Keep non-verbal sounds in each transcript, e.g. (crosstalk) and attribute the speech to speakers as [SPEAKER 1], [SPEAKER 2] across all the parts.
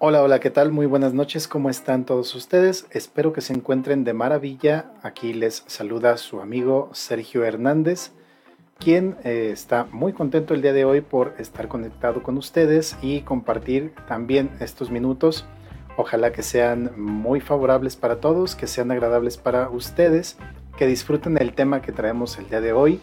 [SPEAKER 1] Hola, hola, ¿qué tal? Muy buenas noches, ¿cómo están todos ustedes? Espero que se encuentren de maravilla. Aquí les saluda su amigo Sergio Hernández, quien eh, está muy contento el día de hoy por estar conectado con ustedes y compartir también estos minutos. Ojalá que sean muy favorables para todos, que sean agradables para ustedes, que disfruten el tema que traemos el día de hoy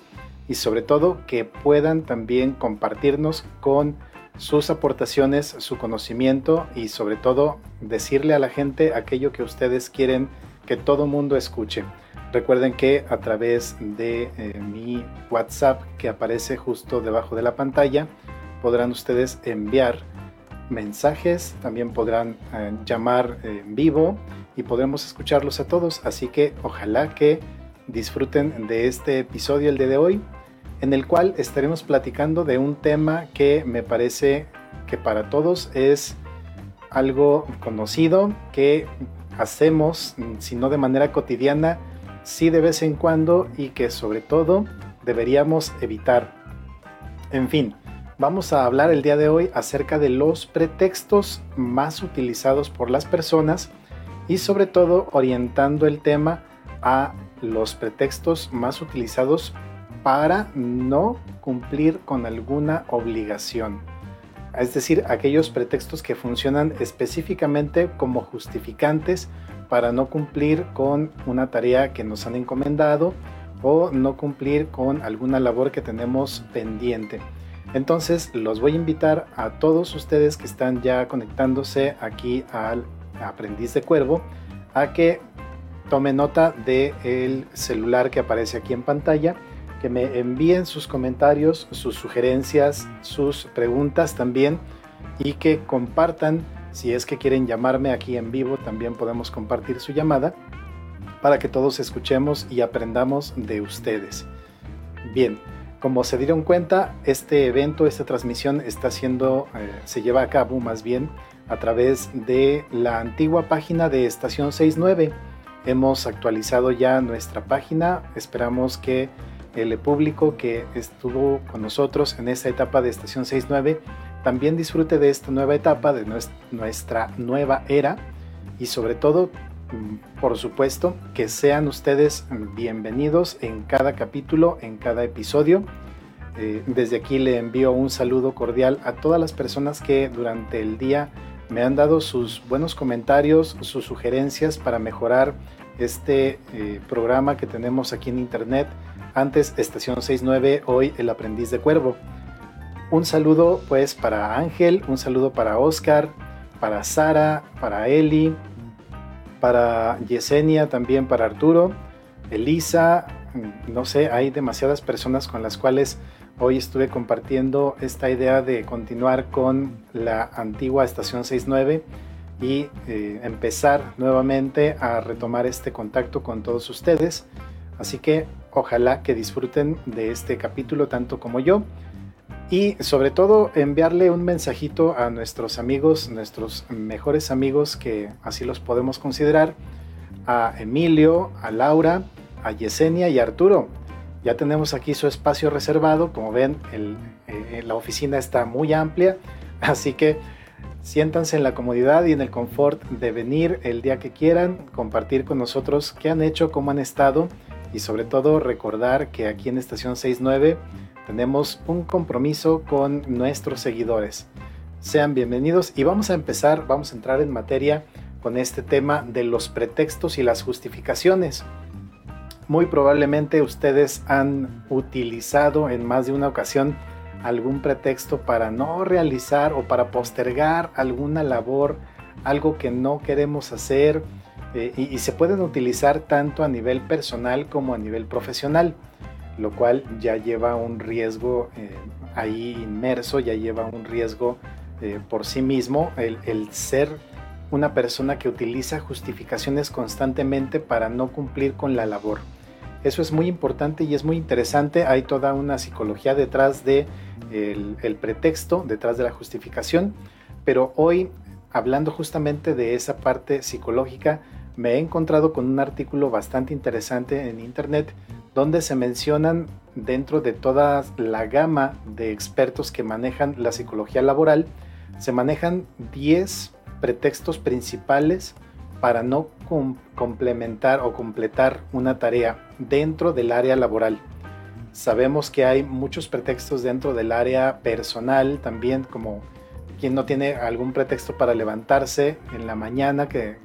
[SPEAKER 1] y sobre todo que puedan también compartirnos con sus aportaciones, su conocimiento y sobre todo decirle a la gente aquello que ustedes quieren que todo mundo escuche. Recuerden que a través de eh, mi WhatsApp que aparece justo debajo de la pantalla podrán ustedes enviar mensajes, también podrán eh, llamar en vivo y podremos escucharlos a todos. Así que ojalá que disfruten de este episodio el día de hoy en el cual estaremos platicando de un tema que me parece que para todos es algo conocido, que hacemos, si no de manera cotidiana, sí de vez en cuando y que sobre todo deberíamos evitar. En fin, vamos a hablar el día de hoy acerca de los pretextos más utilizados por las personas y sobre todo orientando el tema a los pretextos más utilizados para no cumplir con alguna obligación. Es decir, aquellos pretextos que funcionan específicamente como justificantes para no cumplir con una tarea que nos han encomendado o no cumplir con alguna labor que tenemos pendiente. Entonces los voy a invitar a todos ustedes que están ya conectándose aquí al aprendiz de cuervo a que tomen nota del celular que aparece aquí en pantalla que me envíen sus comentarios, sus sugerencias, sus preguntas también y que compartan, si es que quieren llamarme aquí en vivo, también podemos compartir su llamada para que todos escuchemos y aprendamos de ustedes. Bien, como se dieron cuenta, este evento, esta transmisión está siendo, eh, se lleva a cabo más bien a través de la antigua página de Estación 69. Hemos actualizado ya nuestra página, esperamos que el público que estuvo con nosotros en esta etapa de Estación 69 también disfrute de esta nueva etapa, de nuestra nueva era y sobre todo, mm, por supuesto, que sean ustedes bienvenidos en cada capítulo, en cada episodio. Eh, desde aquí le envío un saludo cordial a todas las personas que durante el día me han dado sus buenos comentarios, sus sugerencias para mejorar este eh, programa que tenemos aquí en internet antes Estación 69, hoy El Aprendiz de Cuervo. Un saludo pues para Ángel, un saludo para Oscar, para Sara, para Eli, para Yesenia, también para Arturo, Elisa, no sé, hay demasiadas personas con las cuales hoy estuve compartiendo esta idea de continuar con la antigua estación 69 y eh, empezar nuevamente a retomar este contacto con todos ustedes. Así que Ojalá que disfruten de este capítulo tanto como yo. Y sobre todo enviarle un mensajito a nuestros amigos, nuestros mejores amigos que así los podemos considerar, a Emilio, a Laura, a Yesenia y a Arturo. Ya tenemos aquí su espacio reservado, como ven eh, la oficina está muy amplia, así que siéntanse en la comodidad y en el confort de venir el día que quieran, compartir con nosotros qué han hecho, cómo han estado y sobre todo recordar que aquí en Estación 69 tenemos un compromiso con nuestros seguidores. Sean bienvenidos y vamos a empezar, vamos a entrar en materia con este tema de los pretextos y las justificaciones. Muy probablemente ustedes han utilizado en más de una ocasión algún pretexto para no realizar o para postergar alguna labor, algo que no queremos hacer, eh, y, se pueden utilizar tanto a nivel personal como a nivel profesional, lo cual ya lleva un riesgo eh, ahí inmerso, ya lleva un riesgo eh, por sí mismo el, ser una persona que utiliza justificaciones constantemente para no cumplir con la labor. Eso es muy importante y es muy interesante. Hay toda una psicología detrás de el, pretexto, detrás de la justificación. Pero hoy, hablando justamente de esa parte psicológica, me he encontrado con un artículo bastante interesante en internet donde se mencionan dentro de toda la gama de expertos que manejan la psicología laboral, se manejan 10 pretextos principales para no complementar o completar una tarea dentro del área laboral. Sabemos que hay muchos pretextos dentro del área personal también, como quien no tiene algún pretexto para levantarse en la mañana, que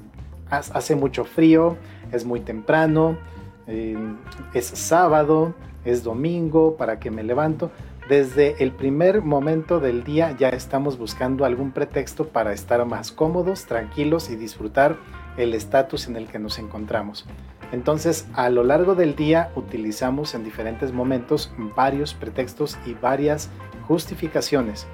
[SPEAKER 1] hace mucho frío, es muy temprano, eh, es sábado, es domingo, para que me levanto. Desde el primer momento del día ya estamos buscando algún pretexto para estar más cómodos, tranquilos y disfrutar el estatus en el que nos encontramos. Entonces, a lo largo del día utilizamos en diferentes momentos varios pretextos y varias justificaciones.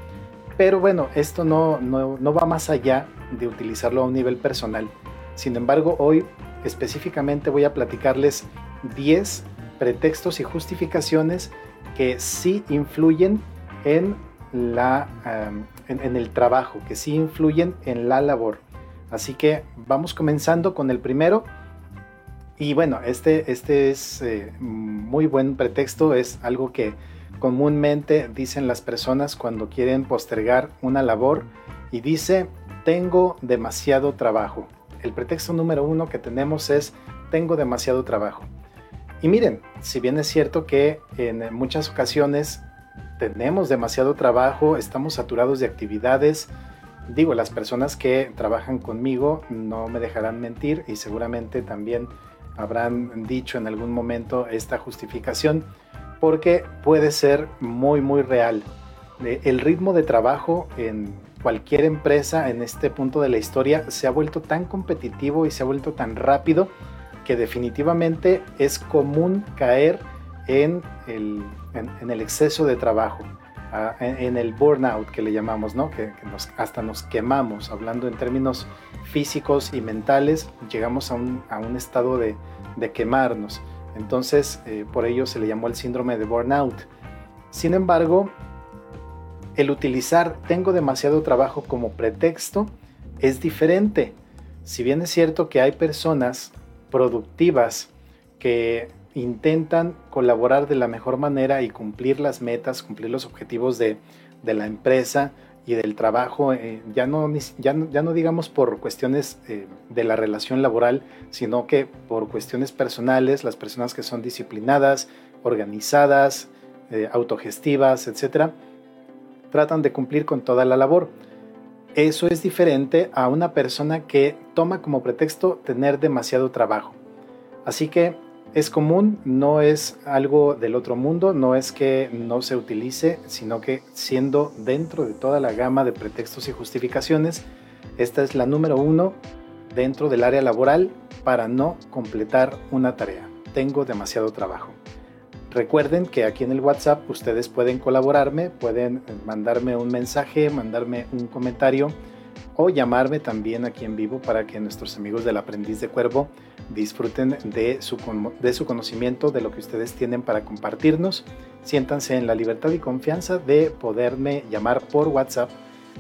[SPEAKER 1] Pero bueno, esto no, no, va más allá de utilizarlo a un nivel personal. Sin embargo, hoy específicamente voy a platicarles 10 pretextos y justificaciones que sí influyen en, la, en el trabajo, que sí influyen en la labor. Así que vamos comenzando con el primero. Y bueno, este, este es eh, muy buen pretexto, es algo que comúnmente dicen las personas cuando quieren postergar una labor y dice, tengo demasiado trabajo. El pretexto número uno que tenemos es, tengo demasiado trabajo. Y miren, si bien es cierto que en muchas ocasiones tenemos demasiado trabajo, estamos saturados de actividades, digo, las personas que trabajan conmigo no me dejarán mentir y seguramente también habrán dicho en algún momento esta justificación porque puede ser muy muy real. Eh, el ritmo de trabajo en cualquier empresa en este punto de la historia se ha vuelto tan competitivo y se ha vuelto tan rápido que definitivamente es común caer en el, en el exceso de trabajo en, el burnout que le llamamos, ¿no? que, hasta nos quemamos, hablando en términos físicos y mentales, llegamos a un, estado de, quemarnos. Entonces, eh, por ello se le llamó el síndrome de burnout. Sin embargo, el utilizar tengo demasiado trabajo como pretexto es diferente. Si bien es cierto que hay personas productivas que intentan colaborar de la mejor manera y cumplir las metas, cumplir los objetivos de, la empresa y del trabajo, eh, ya, no, ya, no, digamos por cuestiones eh, de la relación laboral, sino que por cuestiones personales, las personas que son disciplinadas, organizadas, eh, autogestivas, etcétera, tratan de cumplir con toda la labor. Eso es diferente a una persona que toma como pretexto tener demasiado trabajo. Así que es común, no es algo del otro mundo, no es que no se utilice, sino que siendo dentro de toda la gama de pretextos y justificaciones, esta es la número uno dentro del área laboral para no completar una tarea. Tengo demasiado trabajo. Recuerden que aquí en el WhatsApp ustedes pueden colaborarme, pueden mandarme un mensaje, mandarme un comentario o llamarme también aquí en vivo para que nuestros amigos del aprendiz de cuervo disfruten de su, de su conocimiento, de lo que ustedes tienen para compartirnos. Siéntanse en la libertad y confianza de poderme llamar por WhatsApp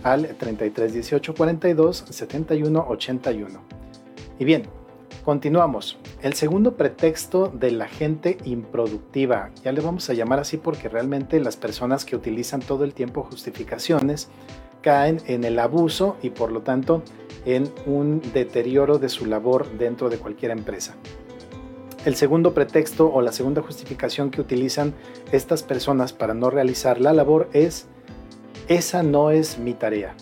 [SPEAKER 1] al 33 18 42 71 81. Y bien, continuamos. El segundo pretexto de la gente improductiva, ya le vamos a llamar así porque realmente las personas que utilizan todo el tiempo justificaciones caen en el abuso y por lo tanto en un deterioro de su labor dentro de cualquier empresa. El segundo pretexto o la segunda justificación que utilizan estas personas para no realizar la labor es, esa no es mi tarea,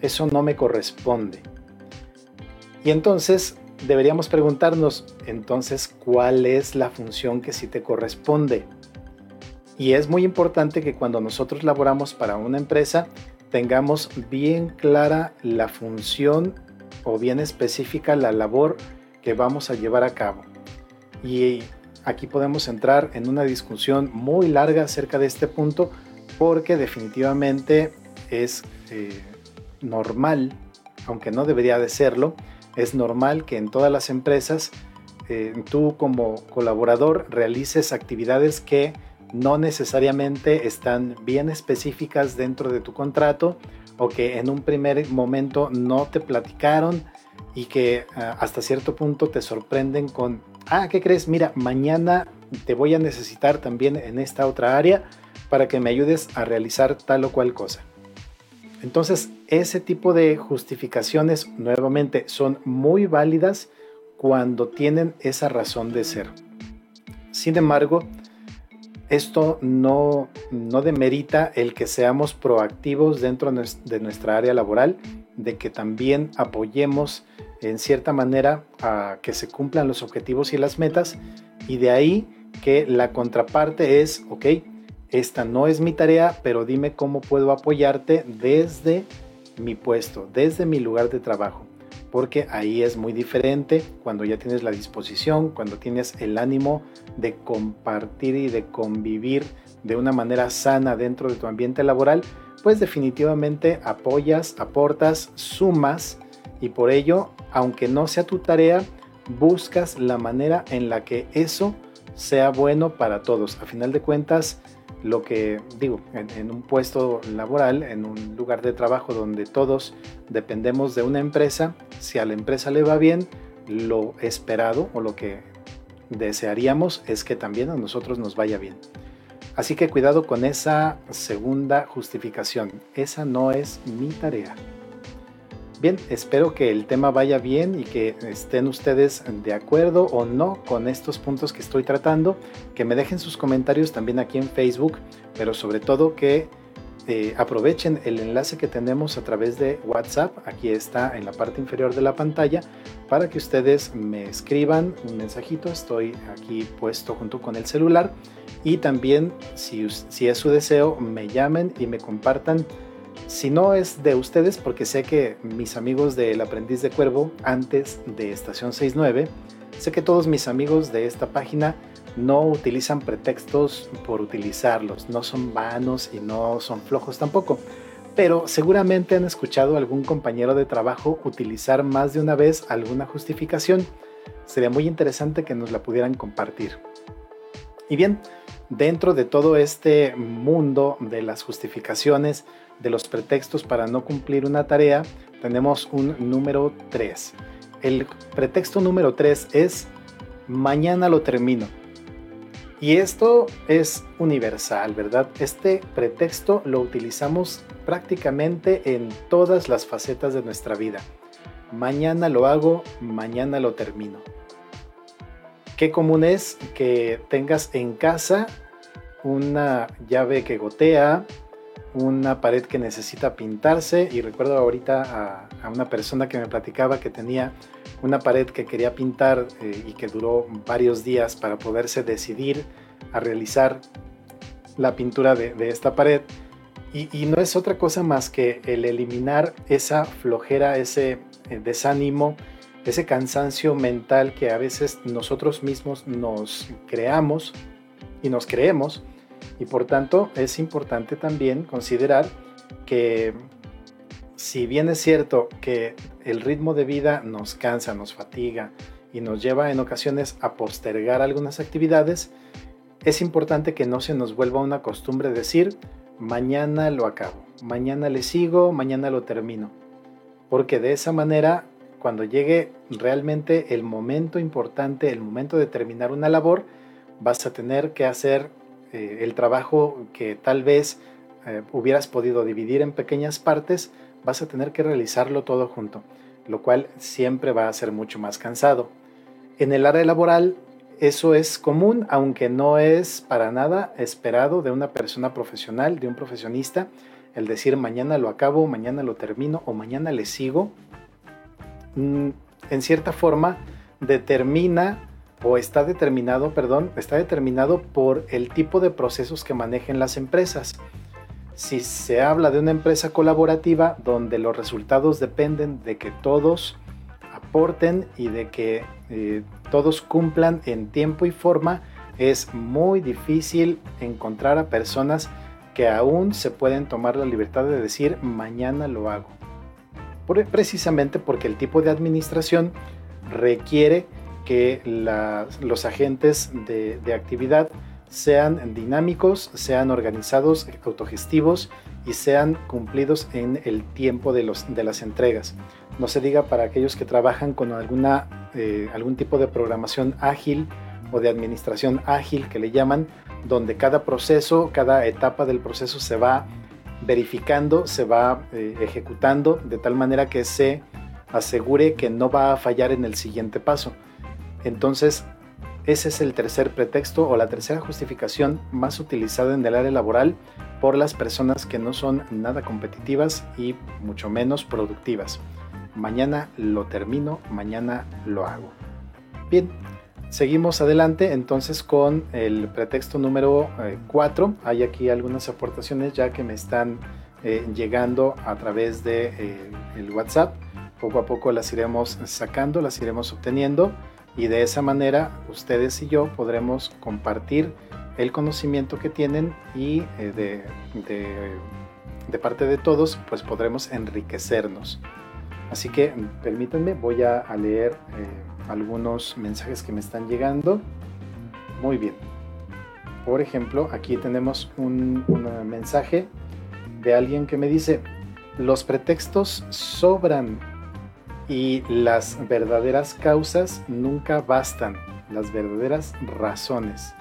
[SPEAKER 1] eso no me corresponde. Y entonces deberíamos preguntarnos, entonces, ¿cuál es la función que sí te corresponde? Y es muy importante que cuando nosotros laboramos para una empresa, tengamos bien clara la función o bien específica la labor que vamos a llevar a cabo. Y aquí podemos entrar en una discusión muy larga acerca de este punto porque definitivamente es eh, normal, aunque no debería de serlo, es normal que en todas las empresas eh, tú como colaborador realices actividades que no necesariamente están bien específicas dentro de tu contrato o que en un primer momento no te platicaron y que ah, hasta cierto punto te sorprenden con, ah, ¿qué crees? Mira, mañana te voy a necesitar también en esta otra área para que me ayudes a realizar tal o cual cosa. Entonces, ese tipo de justificaciones nuevamente son muy válidas cuando tienen esa razón de ser. Sin embargo, esto no, no demerita el que seamos proactivos dentro de nuestra área laboral, de que también apoyemos en cierta manera a que se cumplan los objetivos y las metas, y de ahí que la contraparte es, ok, esta no es mi tarea, pero dime cómo puedo apoyarte desde mi puesto, desde mi lugar de trabajo porque ahí es muy diferente cuando ya tienes la disposición, cuando tienes el ánimo de compartir y de convivir de una manera sana dentro de tu ambiente laboral, pues definitivamente apoyas, aportas, sumas y por ello, aunque no sea tu tarea, buscas la manera en la que eso sea bueno para todos. A final de cuentas, lo que digo, en, un puesto laboral, en un lugar de trabajo donde todos dependemos de una empresa, si a la empresa le va bien, lo esperado o lo que desearíamos es que también a nosotros nos vaya bien. Así que cuidado con esa segunda justificación. Esa no es mi tarea. Bien, espero que el tema vaya bien y que estén ustedes de acuerdo o no con estos puntos que estoy tratando, que me dejen sus comentarios también aquí en Facebook, pero sobre todo que eh, aprovechen el enlace que tenemos a través de WhatsApp, aquí está en la parte inferior de la pantalla, para que ustedes me escriban un mensajito, estoy aquí puesto junto con el celular. Y también si, si es su deseo me llamen y me compartan si no es de ustedes, porque sé que mis amigos del Aprendiz de Cuervo, antes de Estación 69, sé que todos mis amigos de esta página no utilizan pretextos por utilizarlos, no son vanos y no son flojos tampoco. Pero seguramente han escuchado a algún compañero de trabajo utilizar más de una vez alguna justificación. Sería muy interesante que nos la pudieran compartir. Y bien, dentro de todo este mundo de las justificaciones, de los pretextos para no cumplir una tarea, tenemos un número 3. El pretexto número 3 es mañana lo termino. Y esto es universal, ¿verdad? Este pretexto lo utilizamos prácticamente en todas las facetas de nuestra vida. Mañana lo hago, mañana lo termino. Qué común es que tengas en casa una llave que gotea, una pared que necesita pintarse. Y recuerdo ahorita a, una persona que me platicaba que tenía una pared que quería pintar eh, y que duró varios días para poderse decidir a realizar la pintura de, esta pared. Y, no es otra cosa más que el eliminar esa flojera, ese eh, desánimo, ese cansancio mental que a veces nosotros mismos nos creamos y nos creemos y por tanto es importante también considerar que si bien es cierto que el ritmo de vida nos cansa, nos fatiga y nos lleva en ocasiones a postergar algunas actividades, es importante que no se nos vuelva una costumbre decir, mañana lo acabo, mañana le sigo, mañana lo termino. Porque de esa manera, cuando llegue realmente el momento importante, el momento de terminar una labor, vas a tener que hacer eh, el trabajo que tal vez eh, hubieras podido dividir en pequeñas partes, vas a tener que realizarlo todo junto, lo cual siempre va a ser mucho más cansado. En el área laboral eso es común, aunque no es para nada esperado de una persona profesional, de un profesionista, el decir mañana lo acabo, mañana lo termino o mañana le sigo, mm, en cierta forma determina o está determinado, perdón, está determinado por el tipo de procesos que manejen las empresas. Si se habla de una empresa colaborativa donde los resultados dependen de que todos aporten y de que eh, todos cumplan en tiempo y forma, es muy difícil encontrar a personas que aún se pueden tomar la libertad de decir mañana lo hago. precisamente porque el tipo de administración requiere que los agentes de, actividad sean dinámicos, sean organizados, autogestivos y sean cumplidos en el tiempo de, las entregas. No se diga para aquellos que trabajan con eh, algún tipo de programación ágil o de administración ágil que le llaman, donde cada proceso, cada etapa del proceso se va verificando, se va eh, ejecutando de tal manera que se asegure que no va a fallar en el siguiente paso. Entonces, ese es el tercer pretexto o la tercera justificación más utilizada en el área laboral por las personas que no son nada competitivas y mucho menos productivas. Mañana lo termino, mañana lo hago. Bien, seguimos adelante entonces con el pretexto número 4. Eh, Hay aquí algunas aportaciones ya que me están eh, llegando a través de eh, el WhatsApp. Poco a poco las iremos sacando, las iremos obteniendo y de esa manera ustedes y yo podremos compartir el conocimiento que tienen y de, de, parte de todos pues podremos enriquecernos. Así que permítanme, voy a, leer algunos mensajes que me están llegando. Muy bien. Por ejemplo, aquí tenemos un, mensaje de alguien que me dice, los pretextos sobran y las verdaderas causas nunca bastan, las verdaderas razones.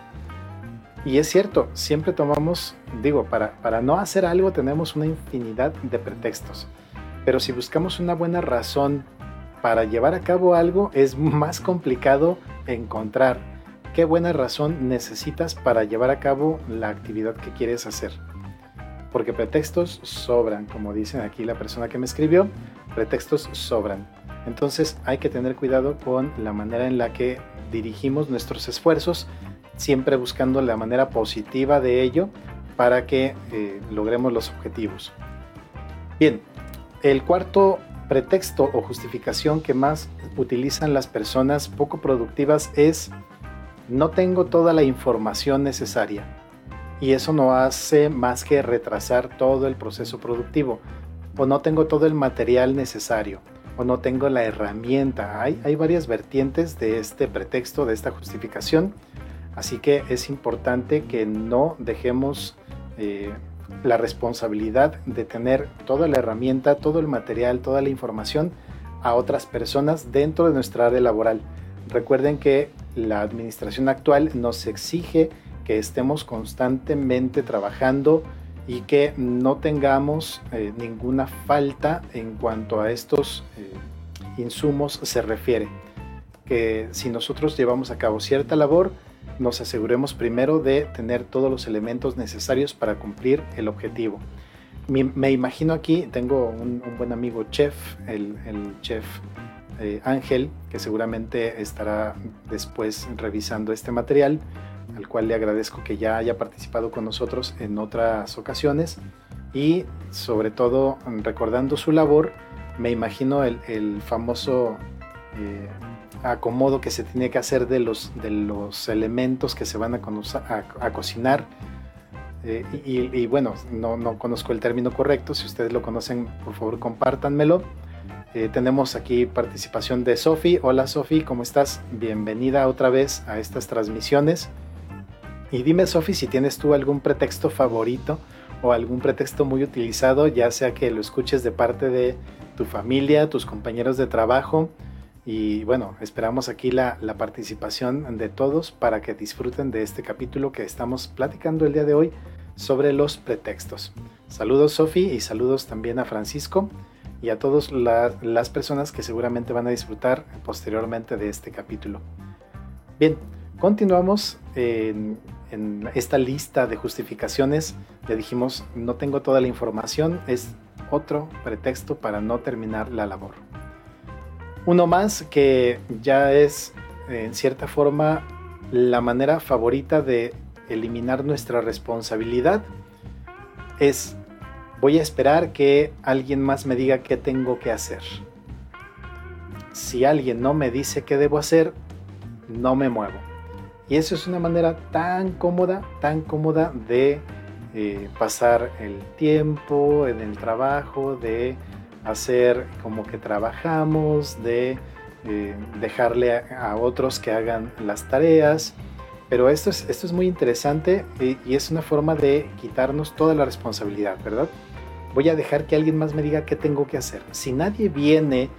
[SPEAKER 1] Y es cierto, siempre tomamos, digo, para, para no hacer algo tenemos una infinidad de pretextos, pero si buscamos una buena razón para llevar a cabo algo es más complicado encontrar qué buena razón necesitas para llevar a cabo la actividad que quieres hacer. Porque pretextos sobran, como dicen aquí la persona que me escribió, pretextos sobran. Entonces hay que tener cuidado con la manera en la que dirigimos nuestros esfuerzos, siempre buscando la manera positiva de ello para que eh, logremos los objetivos. Bien, el cuarto pretexto o justificación que más utilizan las personas poco productivas es no tengo toda la información necesaria. Y eso no hace más que retrasar todo el proceso productivo. O no tengo todo el material necesario. O no tengo la herramienta. Hay, varias vertientes de este pretexto, de esta justificación. Así que es importante que no dejemos eh, la responsabilidad de tener toda la herramienta, todo el material, toda la información a otras personas dentro de nuestra área laboral. Recuerden que la administración actual nos exige que estemos constantemente trabajando y que no tengamos eh, ninguna falta en cuanto a estos eh, insumos se refiere. Que si nosotros llevamos a cabo cierta labor, nos aseguremos primero de tener todos los elementos necesarios para cumplir el objetivo. Me, imagino aquí, tengo un, buen amigo chef, el, chef eh, Ángel, que seguramente estará después revisando este material, al cual le agradezco que ya haya participado con nosotros en otras ocasiones y sobre todo recordando su labor, me imagino el, famoso... Eh, acomodo que se tiene que hacer de los, de los elementos que se van a, a, cocinar. Eh, y, bueno, no, no, conozco el término correcto, si ustedes lo conocen, por favor compártanmelo. Eh, tenemos aquí participación de Sofi. Hola Sofi, ¿cómo estás? Bienvenida otra vez a estas transmisiones. Y dime Sofi si tienes tú algún pretexto favorito o algún pretexto muy utilizado, ya sea que lo escuches de parte de tu familia, tus compañeros de trabajo, y bueno, esperamos aquí la, participación de todos para que disfruten de este capítulo que estamos platicando el día de hoy sobre los pretextos. Saludos Sofi y saludos también a Francisco y a todas las personas que seguramente van a disfrutar posteriormente de este capítulo. Bien, continuamos en, en esta lista de justificaciones. Ya dijimos, no tengo toda la información, es otro pretexto para no terminar la labor. Uno más que ya es en cierta forma la manera favorita de eliminar nuestra responsabilidad es voy a esperar que alguien más me diga qué tengo que hacer. Si alguien no me dice qué debo hacer, no me muevo. Y eso es una manera tan cómoda, tan cómoda de eh, pasar el tiempo en el trabajo, de hacer como que trabajamos, de eh, dejarle a, otros que hagan las tareas. Pero esto es, esto es muy interesante y, y, es una forma de quitarnos toda la responsabilidad, ¿verdad? Voy a dejar que alguien más me diga qué tengo que hacer. Si nadie viene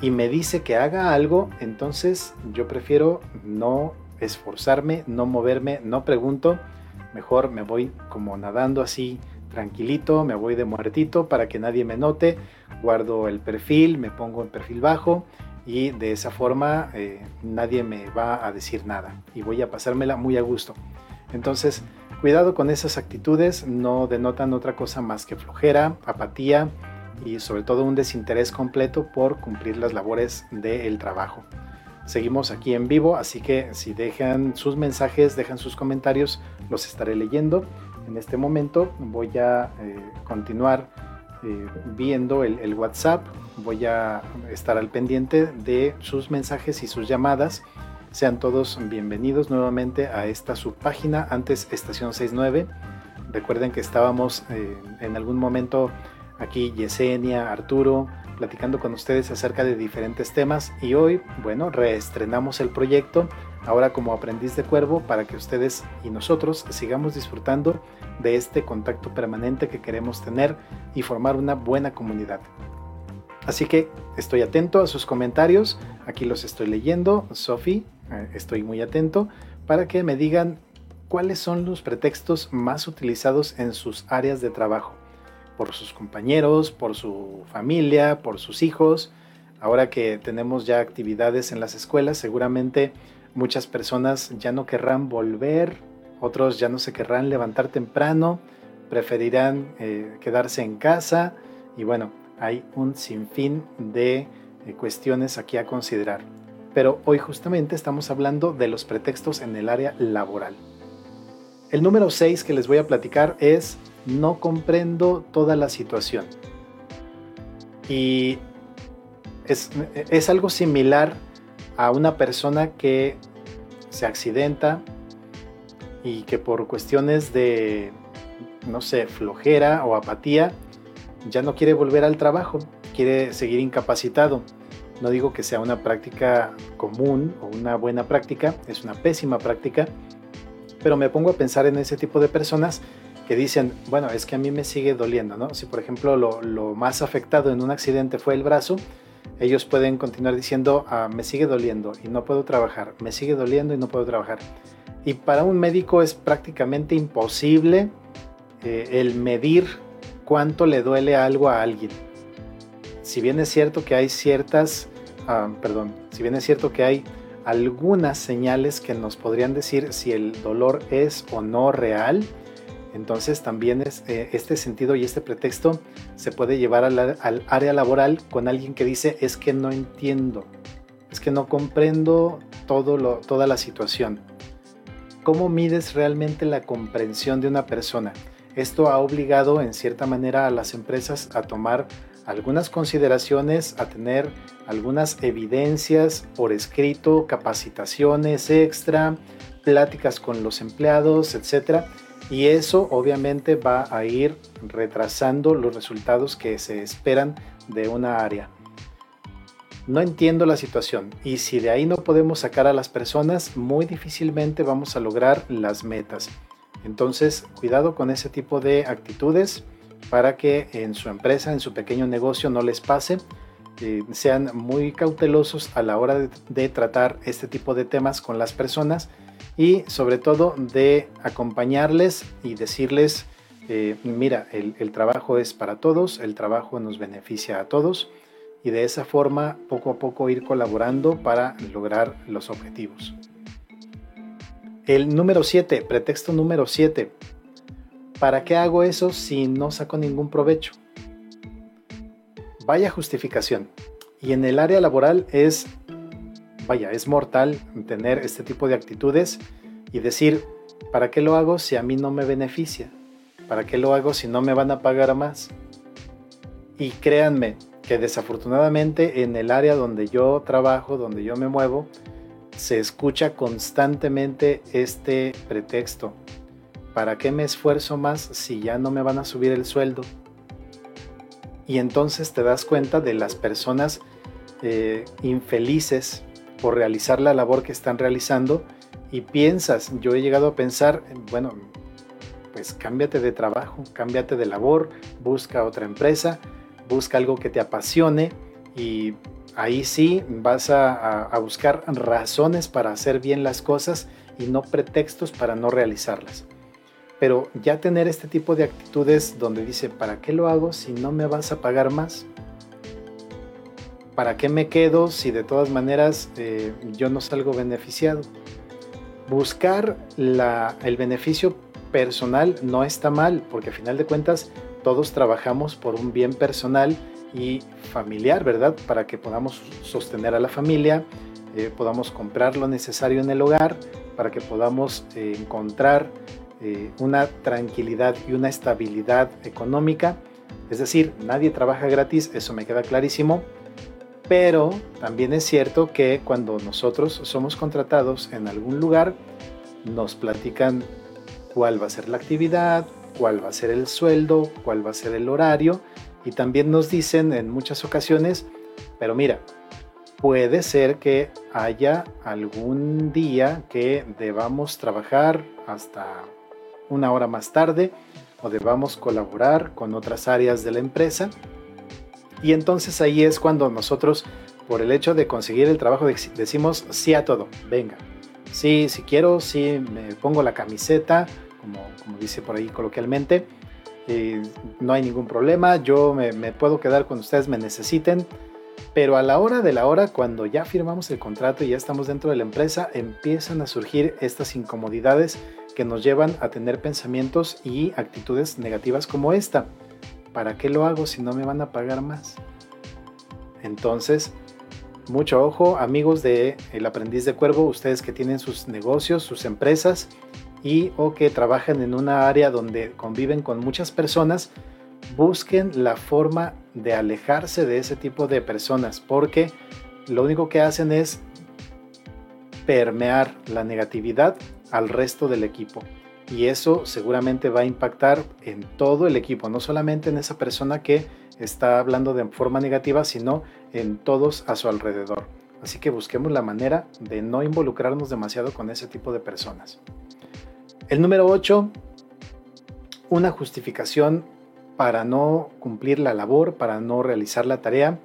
[SPEAKER 1] y me dice que haga algo, entonces yo prefiero no esforzarme, no moverme, no pregunto. Mejor me voy como nadando así tranquilito, me voy de muertito para que nadie me note, guardo el perfil, me pongo en perfil bajo y de esa forma eh, nadie me va a decir nada y voy a pasármela muy a gusto. Entonces, cuidado con esas actitudes, no denotan otra cosa más que flojera, apatía y sobre todo un desinterés completo por cumplir las labores del trabajo. Seguimos aquí en vivo, así que si dejan sus mensajes, dejan sus comentarios, los estaré leyendo. En este momento voy a eh, continuar eh, viendo el, WhatsApp, voy a estar al pendiente de sus mensajes y sus llamadas. Sean todos bienvenidos nuevamente a esta subpágina, antes Estación 69. Recuerden que estábamos eh, en algún momento aquí Yesenia, Arturo, platicando con ustedes acerca de diferentes temas y hoy, bueno, reestrenamos el proyecto ahora como aprendiz de cuervo para que ustedes y nosotros sigamos disfrutando de este contacto permanente que queremos tener y formar una buena comunidad. Así que estoy atento a sus comentarios, aquí los estoy leyendo, Sofi, eh, estoy muy atento para que me digan cuáles son los pretextos más utilizados en sus áreas de trabajo, por sus compañeros, por su familia, por sus hijos. Ahora que tenemos ya actividades en las escuelas, seguramente Muchas personas ya no querrán volver, otros ya no se querrán levantar temprano, preferirán eh, quedarse en casa y bueno, hay un sinfín de eh, cuestiones aquí a considerar. Pero hoy justamente estamos hablando de los pretextos en el área laboral. El número 6 que les voy a platicar es no comprendo toda la situación. Y es, es algo similar a una persona que se accidenta y que por cuestiones de, no sé, flojera o apatía, ya no quiere volver al trabajo, quiere seguir incapacitado. No digo que sea una práctica común o una buena práctica, es una pésima práctica, pero me pongo a pensar en ese tipo de personas que dicen, bueno, es que a mí me sigue doliendo, ¿no? Si por ejemplo lo, lo más afectado en un accidente fue el brazo, ellos pueden continuar diciendo, ah, me sigue doliendo y no puedo trabajar, me sigue doliendo y no puedo trabajar. Y para un médico es prácticamente imposible eh, el medir cuánto le duele algo a alguien. Si bien es cierto que hay ciertas, ah, perdón, si bien es cierto que hay algunas señales que nos podrían decir si el dolor es o no real, entonces también eh, este sentido y este pretexto se puede llevar al, área laboral con alguien que dice es que no entiendo, es que no comprendo toda la situación. ¿Cómo mides realmente la comprensión de una persona? Esto ha obligado en cierta manera a las empresas a tomar algunas consideraciones, a tener algunas evidencias por escrito, capacitaciones extra, pláticas con los empleados, etcétera y eso obviamente va a ir retrasando los resultados que se esperan de una área. No entiendo la situación y si de ahí no podemos sacar a las personas, muy difícilmente vamos a lograr las metas. Entonces, cuidado con ese tipo de actitudes para que en su empresa, en su pequeño negocio no les pase. Eh, sean muy cautelosos a la hora de, de tratar este tipo de temas con las personas y sobre todo de acompañarles y decirles, eh, mira, el, el trabajo es para todos, el trabajo nos beneficia a todos y de esa forma poco a poco ir colaborando para lograr los objetivos. El número 7, pretexto número 7. ¿Para qué hago eso si no saco ningún provecho? Vaya justificación. Y en el área laboral es vaya, es mortal tener este tipo de actitudes y decir, ¿para qué lo hago si a mí no me beneficia? ¿Para qué lo hago si no me van a pagar más? Y créanme que desafortunadamente en el área donde yo trabajo, donde yo me muevo, se escucha constantemente este pretexto. ¿Para qué me esfuerzo más si ya no me van a subir el sueldo? Y entonces te das cuenta de las personas eh, infelices por realizar la labor que están realizando y piensas, yo he llegado a pensar, bueno, pues cámbiate de trabajo, cámbiate de labor, busca otra empresa, busca algo que te apasione y ahí sí vas a, a, buscar razones para hacer bien las cosas y no pretextos para no realizarlas. Pero ya tener este tipo de actitudes donde dice, ¿para qué lo hago si no me vas a pagar más? ¿Para qué me quedo si de todas maneras eh, yo no salgo beneficiado? Buscar el beneficio personal no está mal, porque a final de cuentas todos trabajamos por un bien personal y familiar, ¿verdad? Para que podamos sostener a la familia, eh, podamos comprar lo necesario en el hogar, para que podamos eh, encontrar una tranquilidad y una estabilidad económica. Es decir, nadie trabaja gratis, eso me queda clarísimo, pero también es cierto que cuando nosotros somos contratados en algún lugar, nos platican cuál va a ser la actividad, cuál va a ser el sueldo, cuál va a ser el horario y también nos dicen en muchas ocasiones, pero mira, puede ser que haya algún día que debamos trabajar hasta una hora más tarde o debamos colaborar con otras áreas de la empresa. Y entonces ahí es cuando nosotros, por el hecho de conseguir el trabajo, decimos sí a todo, venga. Sí, si quiero, sí, me pongo la camiseta, como, como dice por ahí coloquialmente. no hay ningún problema, yo me, me puedo quedar cuando ustedes me necesiten. Pero a la hora de la hora, cuando ya firmamos el contrato y ya estamos dentro de la empresa, empiezan a surgir estas incomodidades que nos llevan a tener pensamientos y actitudes negativas como esta. ¿Para qué lo hago si no me van a pagar más? Entonces, mucho ojo, amigos de El Aprendiz de Cuervo, ustedes que tienen sus negocios, sus empresas y o que trabajan en una área donde conviven con muchas personas, busquen la forma de alejarse de ese tipo de personas, porque lo único que hacen es permear la negatividad al resto del equipo. Y eso seguramente va a impactar en todo el equipo, no solamente en esa persona que está hablando de forma negativa, sino en todos a su alrededor. Así que busquemos la manera de no involucrarnos demasiado con ese tipo de personas. El número 8, una justificación para no cumplir la labor, para no realizar la tarea.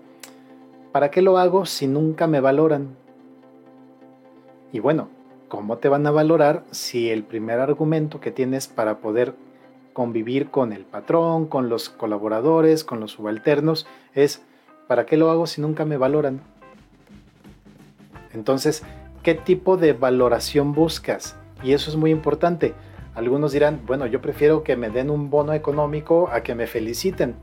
[SPEAKER 1] ¿Para qué lo hago si nunca me valoran? Y bueno, ¿cómo te van a valorar si el primer argumento que tienes para poder convivir con el patrón, con los colaboradores, con los subalternos, es ¿para qué lo hago si nunca me valoran? Entonces, ¿qué tipo de valoración buscas? Y eso es muy importante. Algunos dirán, bueno, yo prefiero que me den un bono económico a que me feliciten.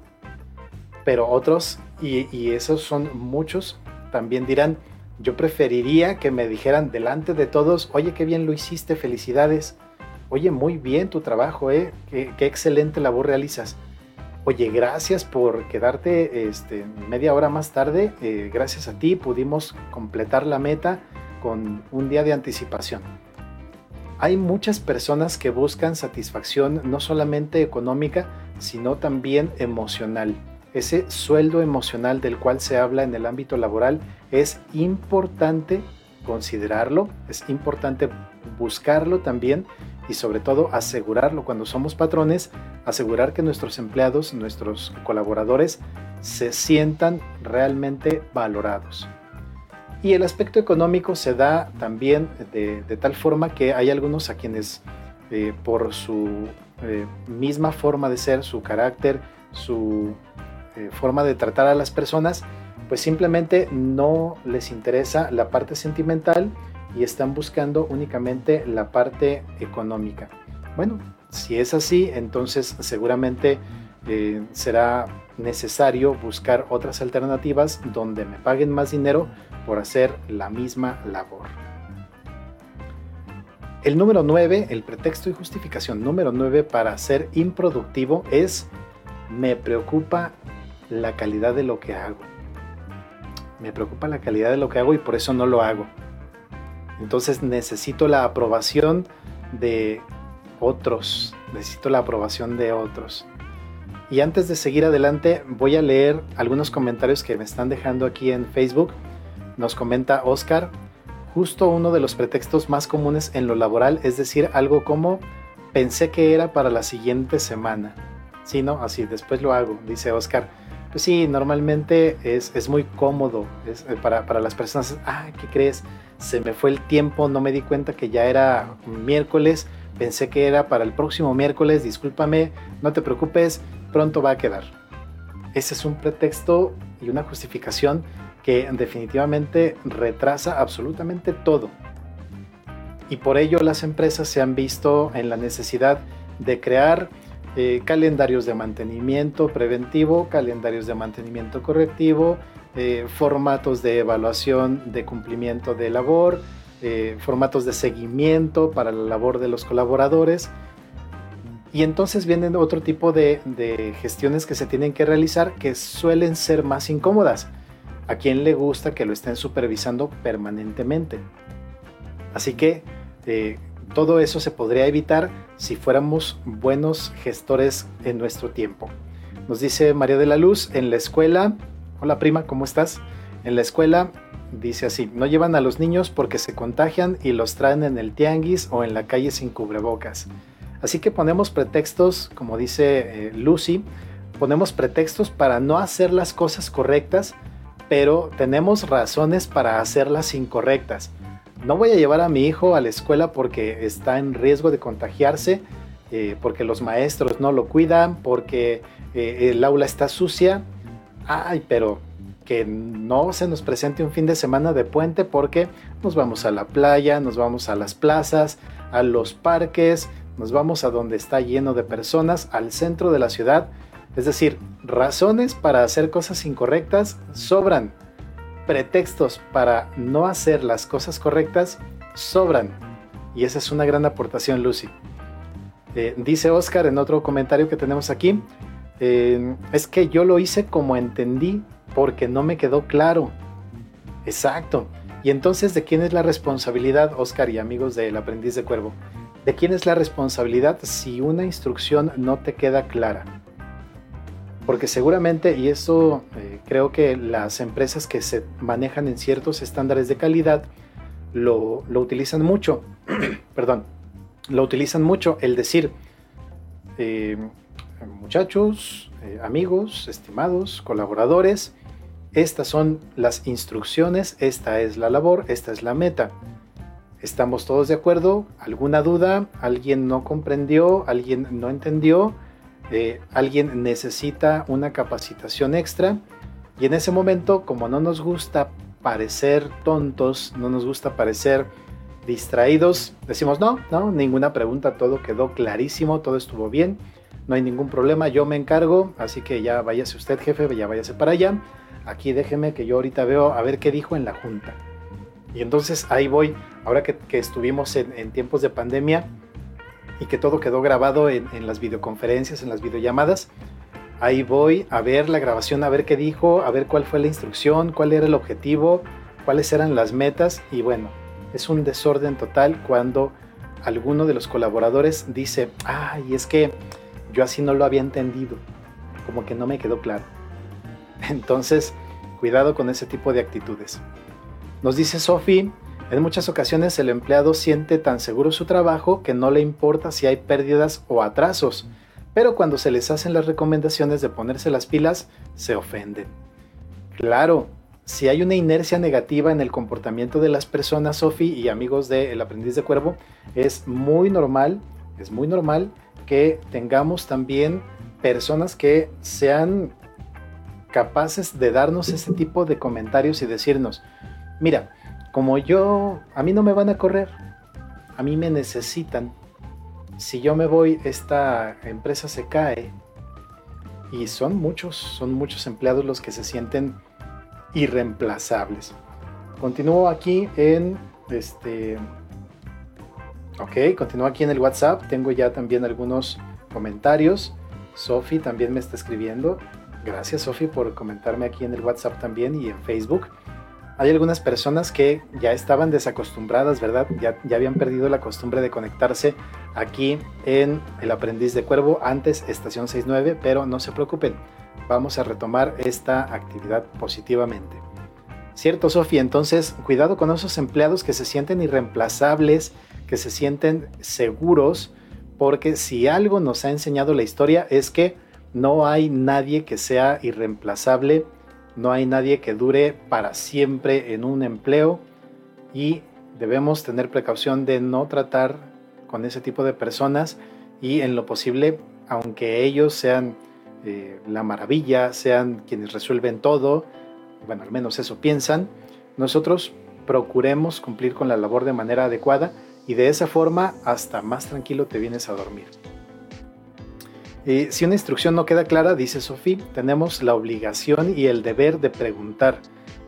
[SPEAKER 1] Pero otros, y, esos son muchos, también dirán, yo preferiría que me dijeran delante de todos, oye, qué bien lo hiciste, felicidades. Oye, muy bien tu trabajo, ¿eh? Qué, excelente labor realizas. Oye, gracias por quedarte este, media hora más tarde. Eh, gracias a ti pudimos completar la meta con un día de anticipación. Hay muchas personas que buscan satisfacción no solamente económica, sino también emocional. Ese sueldo emocional del cual se habla en el ámbito laboral es importante considerarlo, es importante buscarlo también y sobre todo asegurarlo cuando somos patrones, asegurar que nuestros empleados, nuestros colaboradores se sientan realmente valorados. Y el aspecto económico se da también de, tal forma que hay algunos a quienes eh, por su eh, misma forma de ser, su carácter, su eh, forma de tratar a las personas, pues simplemente no les interesa la parte sentimental y están buscando únicamente la parte económica. Bueno, si es así, entonces seguramente eh, será necesario buscar otras alternativas donde me paguen más dinero por hacer la misma labor. El número 9, el pretexto y justificación número 9 para ser improductivo es me preocupa la calidad de lo que hago. Me preocupa la calidad de lo que hago y por eso no lo hago. Entonces necesito la aprobación de otros, necesito la aprobación de otros. Y antes de seguir adelante, voy a leer algunos comentarios que me están dejando aquí en Facebook. Nos comenta Oscar, justo uno de los pretextos más comunes en lo laboral es decir algo como pensé que era para la siguiente semana. Sí, ¿no? Así, después lo hago, dice Oscar. Pues sí, normalmente es, muy cómodo es, eh, para, para, las personas. Ah, ¿qué crees? Se me fue el tiempo, no me di cuenta que ya era miércoles, pensé que era para el próximo miércoles, discúlpame, no te preocupes, pronto va a quedar. Ese es un pretexto y una justificación que definitivamente retrasa absolutamente todo. Y por ello las empresas se han visto en la necesidad de crear eh, calendarios de mantenimiento preventivo, calendarios de mantenimiento correctivo, eh, formatos de evaluación de cumplimiento de labor, eh, formatos de seguimiento para la labor de los colaboradores. Y entonces vienen otro tipo de, de gestiones que se tienen que realizar que suelen ser más incómodas. ¿A quien le gusta que lo estén supervisando permanentemente? Así que todo eso se podría evitar si fuéramos buenos gestores en nuestro tiempo. Nos dice María de la Luz, en la escuela, hola prima, ¿cómo estás? En la escuela dice así, no llevan a los niños porque se contagian y los traen en el tianguis o en la calle sin cubrebocas. Así que ponemos pretextos, como dice eh, Lucy, ponemos pretextos para no hacer las cosas correctas, pero tenemos razones para hacerlas incorrectas no voy a llevar a mi hijo a la escuela porque está en riesgo de contagiarse, eh, porque los maestros no lo cuidan, porque eh, el aula está sucia. Ay, pero que no se nos presente un fin de semana de puente porque nos vamos a la playa, nos vamos a las plazas, a los parques, nos vamos a donde está lleno de personas, al centro de la ciudad. Es decir, razones para hacer cosas incorrectas sobran pretextos para no hacer las cosas correctas sobran. Y esa es una gran aportación, Lucy. Eh, dice Oscar en otro comentario que tenemos aquí, eh, es que yo lo hice como entendí porque no me quedó claro. Exacto. Y entonces, ¿de quién es la responsabilidad, Oscar y amigos del aprendiz de cuervo? ¿De quién es la responsabilidad si una instrucción no te queda clara? Porque seguramente, y eso eh, creo que las empresas que se manejan en ciertos estándares de calidad lo, utilizan mucho, (clears throat) perdón, lo utilizan mucho, el decir, eh, muchachos, eh, amigos, estimados, colaboradores, estas son las instrucciones, esta es la labor, esta es la meta. ¿Estamos todos de acuerdo? ¿Alguna duda? ¿Alguien no comprendió? ¿Alguien no entendió? Alguien necesita una capacitación extra y en ese momento, como no nos gusta parecer tontos, no nos gusta parecer distraídos, decimos no, no, ninguna pregunta, todo quedó clarísimo, todo estuvo bien, no hay ningún problema, yo me encargo, así que ya váyase usted jefe, ya váyase para allá, aquí déjeme que yo ahorita veo a ver qué dijo en la junta. Y entonces ahí voy, ahora que, estuvimos en tiempos de pandemia, y que todo quedó grabado en, las videoconferencias, en las videollamadas. Ahí voy a ver la grabación, a ver qué dijo, a ver cuál fue la instrucción, cuál era el objetivo, cuáles eran las metas y bueno, es un desorden total cuando alguno de los colaboradores dice, ay, es que yo así no lo había entendido, como que no me quedó claro. (laughs) Entonces, cuidado con ese tipo de actitudes. Nos dice Sophie, en muchas ocasiones el empleado siente tan seguro su trabajo que no le importa si hay pérdidas o atrasos, pero cuando se les hacen las recomendaciones de ponerse las pilas, se ofenden. Claro, si hay una inercia negativa en el comportamiento de las personas, Sofi y amigos del aprendiz de cuervo, es muy normal, es muy normal que tengamos también personas que sean capaces de darnos ese tipo de comentarios y decirnos, mira, como yo, a mí no me van a correr, a mí me necesitan. Si yo me voy, esta empresa se cae. Y son muchos, son muchos empleados los que se sienten irreemplazables. Continúo aquí en este. Ok, continúo aquí en el WhatsApp. Tengo ya también algunos comentarios. Sofi también me está escribiendo. Gracias, Sofi, por comentarme aquí en el WhatsApp también y en Facebook hay algunas personas que ya estaban desacostumbradas, ¿verdad? Ya, ya habían perdido la costumbre de conectarse aquí en El Aprendiz de Cuervo, antes Estación 69, pero no se preocupen, vamos a retomar esta actividad positivamente. Cierto, Sofía, entonces cuidado con esos empleados que se sienten irreemplazables, que se sienten seguros, porque si algo nos ha enseñado la historia es que no hay nadie que sea irreemplazable no hay nadie que dure para siempre en un empleo y debemos tener precaución de no tratar con ese tipo de personas y en lo posible, aunque ellos sean eh, la maravilla, sean quienes resuelven todo, bueno, al menos eso piensan, nosotros procuremos cumplir con la labor de manera adecuada y de esa forma hasta más tranquilo te vienes a dormir. Si una instrucción no queda clara, dice Sofía, tenemos la obligación y el deber de preguntar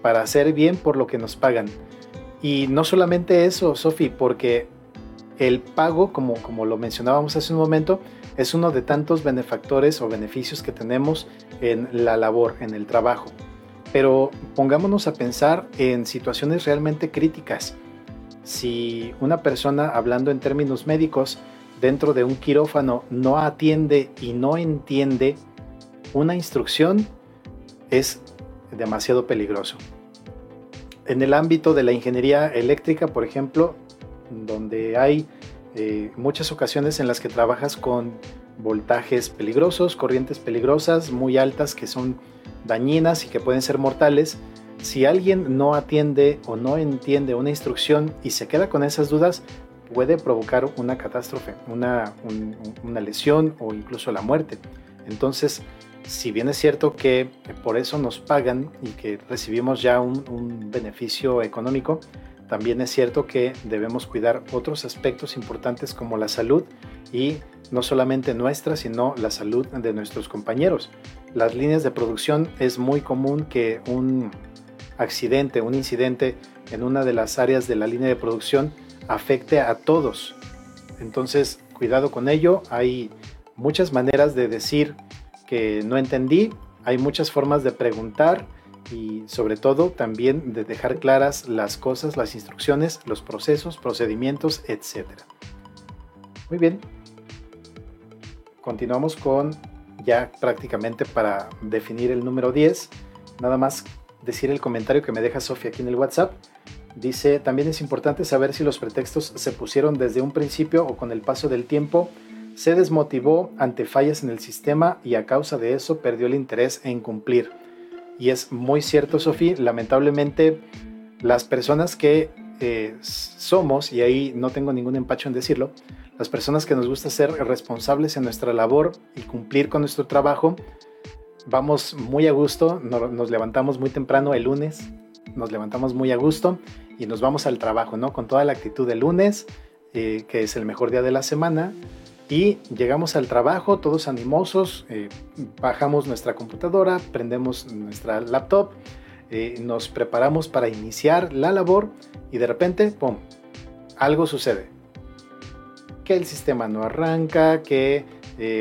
[SPEAKER 1] para hacer bien por lo que nos pagan. Y no solamente eso, Sofi, porque el pago, como, como lo mencionábamos hace un momento, es uno de tantos benefactores o beneficios que tenemos en la labor, en el trabajo. Pero pongámonos a pensar en situaciones realmente críticas. Si una persona, hablando en términos médicos, dentro de un quirófano no atiende y no entiende una instrucción, es demasiado peligroso. En el ámbito de la ingeniería eléctrica, por ejemplo, donde hay eh, muchas ocasiones en las que trabajas con voltajes peligrosos, corrientes peligrosas, muy altas que son dañinas y que pueden ser mortales, si alguien no atiende o no entiende una instrucción y se queda con esas dudas, puede provocar una catástrofe, una, una lesión o incluso la muerte. Entonces, si bien es cierto que por eso nos pagan y que recibimos ya un, beneficio económico, también es cierto que debemos cuidar otros aspectos importantes como la salud y no solamente nuestra, sino la salud de nuestros compañeros. Las líneas de producción es muy común que un accidente, un incidente en una de las áreas de la línea de producción afecte a todos. Entonces, cuidado con ello. Hay muchas maneras de decir que no entendí. Hay muchas formas de preguntar y sobre todo también de dejar claras las cosas, las instrucciones, los procesos, procedimientos, etc. Muy bien. Continuamos con ya prácticamente para definir el número 10. Nada más decir el comentario que me deja Sofía aquí en el WhatsApp. Dice, también es importante saber si los pretextos se pusieron desde un principio o con el paso del tiempo se desmotivó ante fallas en el sistema y a causa de eso perdió el interés en cumplir. Y es muy cierto, Sofía, lamentablemente las personas que eh, somos, y ahí no tengo ningún empacho en decirlo, las personas que nos gusta ser responsables en nuestra labor y cumplir con nuestro trabajo, vamos muy a gusto, nos, levantamos muy temprano el lunes, nos levantamos muy a gusto y nos vamos al trabajo, ¿no? Con toda la actitud del lunes, eh, que es el mejor día de la semana, y llegamos al trabajo todos animosos, eh, bajamos nuestra computadora, prendemos nuestra laptop, eh, nos preparamos para iniciar la labor y de repente, ¡pum!, algo sucede. Que el sistema no arranca, que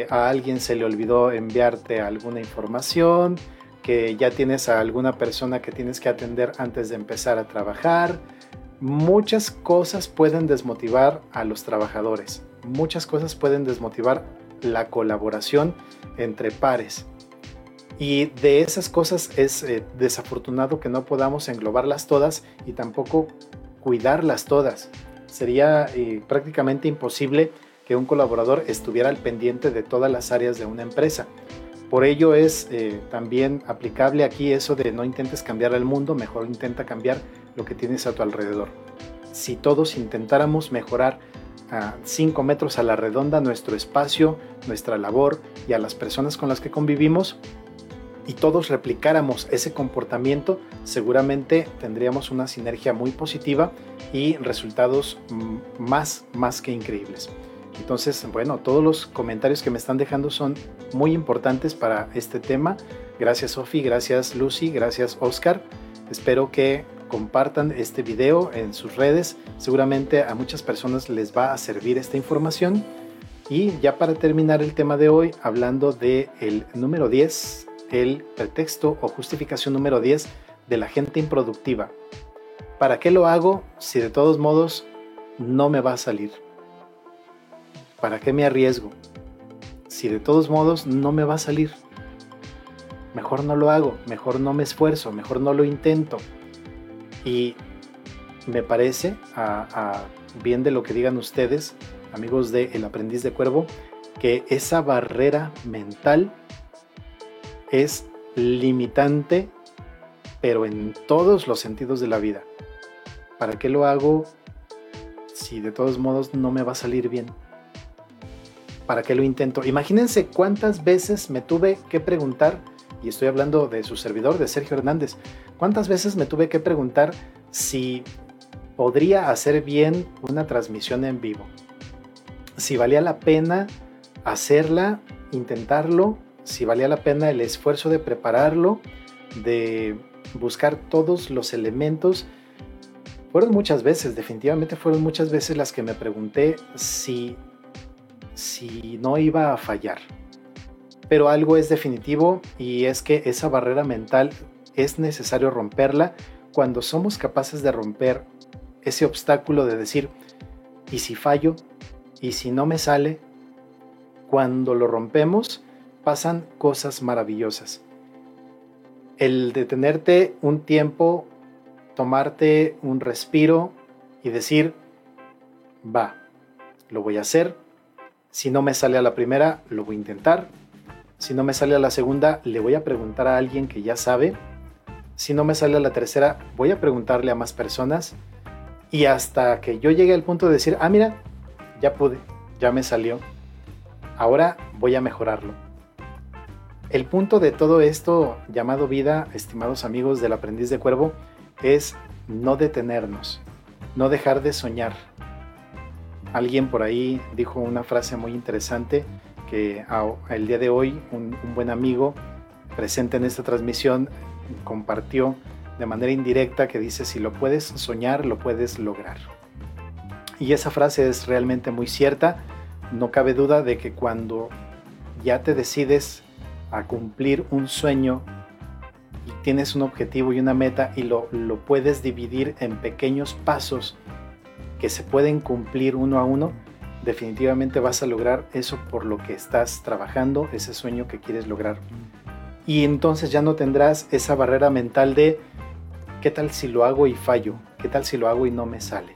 [SPEAKER 1] a alguien se le olvidó enviarte alguna información, que ya tienes a alguna persona que tienes que atender antes de empezar a trabajar. Muchas cosas pueden desmotivar a los trabajadores muchas cosas pueden desmotivar la colaboración entre pares. Y de esas cosas es eh, desafortunado que no podamos englobarlas todas y tampoco cuidarlas todas. Sería eh, prácticamente imposible que un colaborador estuviera al pendiente de todas las áreas de una empresa. Por ello es eh, también aplicable aquí eso de no intentes cambiar el mundo, mejor intenta cambiar lo que tienes a tu alrededor. Si todos intentáramos mejorar a 5 metros a la redonda nuestro espacio, nuestra labor y a las personas con las que convivimos y todos replicáramos ese comportamiento, seguramente tendríamos una sinergia muy positiva y resultados mm, más, más que increíbles. Entonces, bueno, todos los comentarios que me están dejando son muy importantes para este tema. Gracias Sofi, gracias Lucy, gracias Oscar. Espero que compartan este video en sus redes. Seguramente a muchas personas les va a servir esta información. Y ya para terminar el tema de hoy, hablando del el número 10, el pretexto o justificación número 10 de la gente improductiva. ¿Para qué lo hago si de todos modos no me va a salir? ¿Para qué me arriesgo? Si de todos modos no me va a salir. Mejor no lo hago, mejor no me esfuerzo, mejor no lo intento. Y me parece, a, bien de lo que digan ustedes, amigos de El aprendiz de cuervo, que esa barrera mental es limitante, pero en todos los sentidos de la vida. ¿Para qué lo hago si de todos modos no me va a salir bien? ¿Para qué lo intento? Imagínense cuántas veces me tuve que preguntar, y estoy hablando de su servidor, de Sergio Hernández, cuántas veces me tuve que preguntar si podría hacer bien una transmisión en vivo. Si valía la pena hacerla, intentarlo, si valía la pena el esfuerzo de prepararlo, de buscar todos los elementos. Fueron muchas veces, definitivamente fueron muchas veces las que me pregunté si, si no iba a fallar. Pero algo es definitivo y es que esa barrera mental es necesario romperla cuando somos capaces de romper ese obstáculo de decir, ¿y si fallo? ¿Y si no me sale? Cuando lo rompemos, pasan cosas maravillosas. El detenerte un tiempo, tomarte un respiro y decir, va, lo voy a hacer. Si no me sale a la primera, lo voy a intentar. Si no me sale a la segunda, le voy a preguntar a alguien que ya sabe. Si no me sale a la tercera, voy a preguntarle a más personas. Y hasta que yo llegue al punto de decir, ah, mira, ya pude, ya me salió. Ahora voy a mejorarlo. El punto de todo esto llamado vida, estimados amigos del aprendiz de cuervo, es no detenernos, no dejar de soñar. Alguien por ahí dijo una frase muy interesante que el día de hoy un, buen amigo presente en esta transmisión compartió de manera indirecta que dice, si lo puedes soñar, lo puedes lograr. Y esa frase es realmente muy cierta. No cabe duda de que cuando ya te decides a cumplir un sueño tienes un objetivo y una meta y lo, lo puedes dividir en pequeños pasos que se pueden cumplir uno a uno, definitivamente vas a lograr eso por lo que estás trabajando, ese sueño que quieres lograr. Y entonces ya no tendrás esa barrera mental de ¿qué tal si lo hago y fallo? ¿Qué tal si lo hago y no me sale?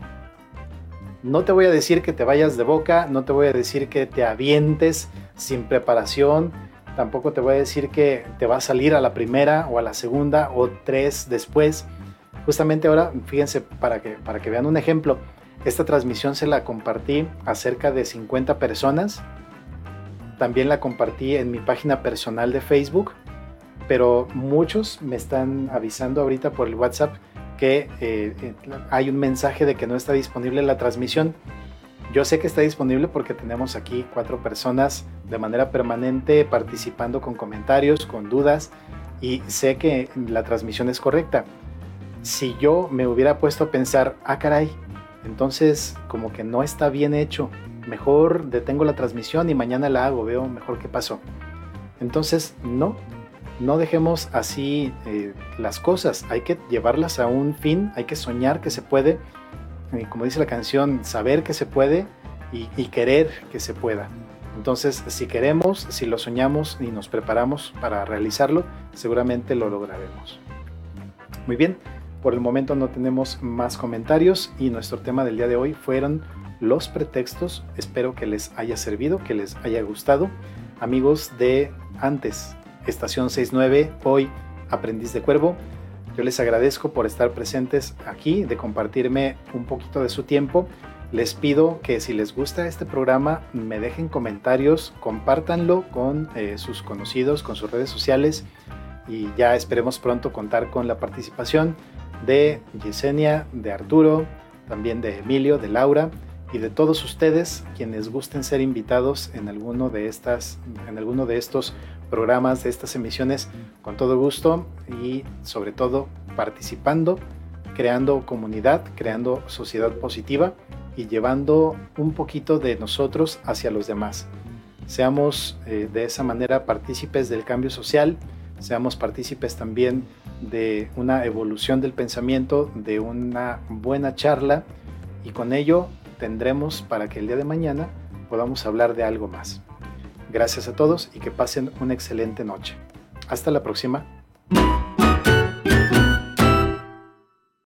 [SPEAKER 1] No te voy a decir que te vayas de boca, no te voy a decir que te avientes sin preparación, Tampoco te voy a decir que te va a salir a la primera o a la segunda o tres después. Justamente ahora, fíjense, para que, para que vean un ejemplo, esta transmisión se la compartí a cerca de 50 personas. También la compartí en mi página personal de Facebook, pero muchos me están avisando ahorita por el WhatsApp que eh, hay un mensaje de que no está disponible la transmisión. Yo sé que está disponible porque tenemos aquí cuatro personas de manera permanente participando con comentarios, con dudas y sé que la transmisión es correcta. Si yo me hubiera puesto a pensar, ah caray, entonces como que no está bien hecho, mejor detengo la transmisión y mañana la hago, veo mejor qué pasó. Entonces no, no dejemos así eh, las cosas, hay que llevarlas a un fin, hay que soñar que se puede como dice la canción, saber que se puede y, querer que se pueda. Entonces, si queremos, si lo soñamos y nos preparamos para realizarlo, seguramente lo lograremos. Muy bien, por el momento no tenemos más comentarios y nuestro tema del día de hoy fueron los pretextos. Espero que les haya servido, que les haya gustado. Amigos de antes, estación 69, hoy aprendiz de cuervo. Yo les agradezco por estar presentes aquí, de compartirme un poquito de su tiempo. Les pido que si les gusta este programa me dejen comentarios, compártanlo con eh, sus conocidos, con sus redes sociales y ya esperemos pronto contar con la participación de Yesenia, de Arturo, también de Emilio, de Laura y de todos ustedes quienes gusten ser invitados en alguno de estas en alguno de estos programas de estas emisiones con todo gusto y sobre todo participando, creando comunidad, creando sociedad positiva y llevando un poquito de nosotros hacia los demás. Seamos eh, de esa manera partícipes del cambio social, seamos partícipes también de una evolución del pensamiento, de una buena charla y con ello tendremos para que el día de mañana podamos hablar de algo más. Gracias a todos y que pasen una excelente noche. Hasta la próxima.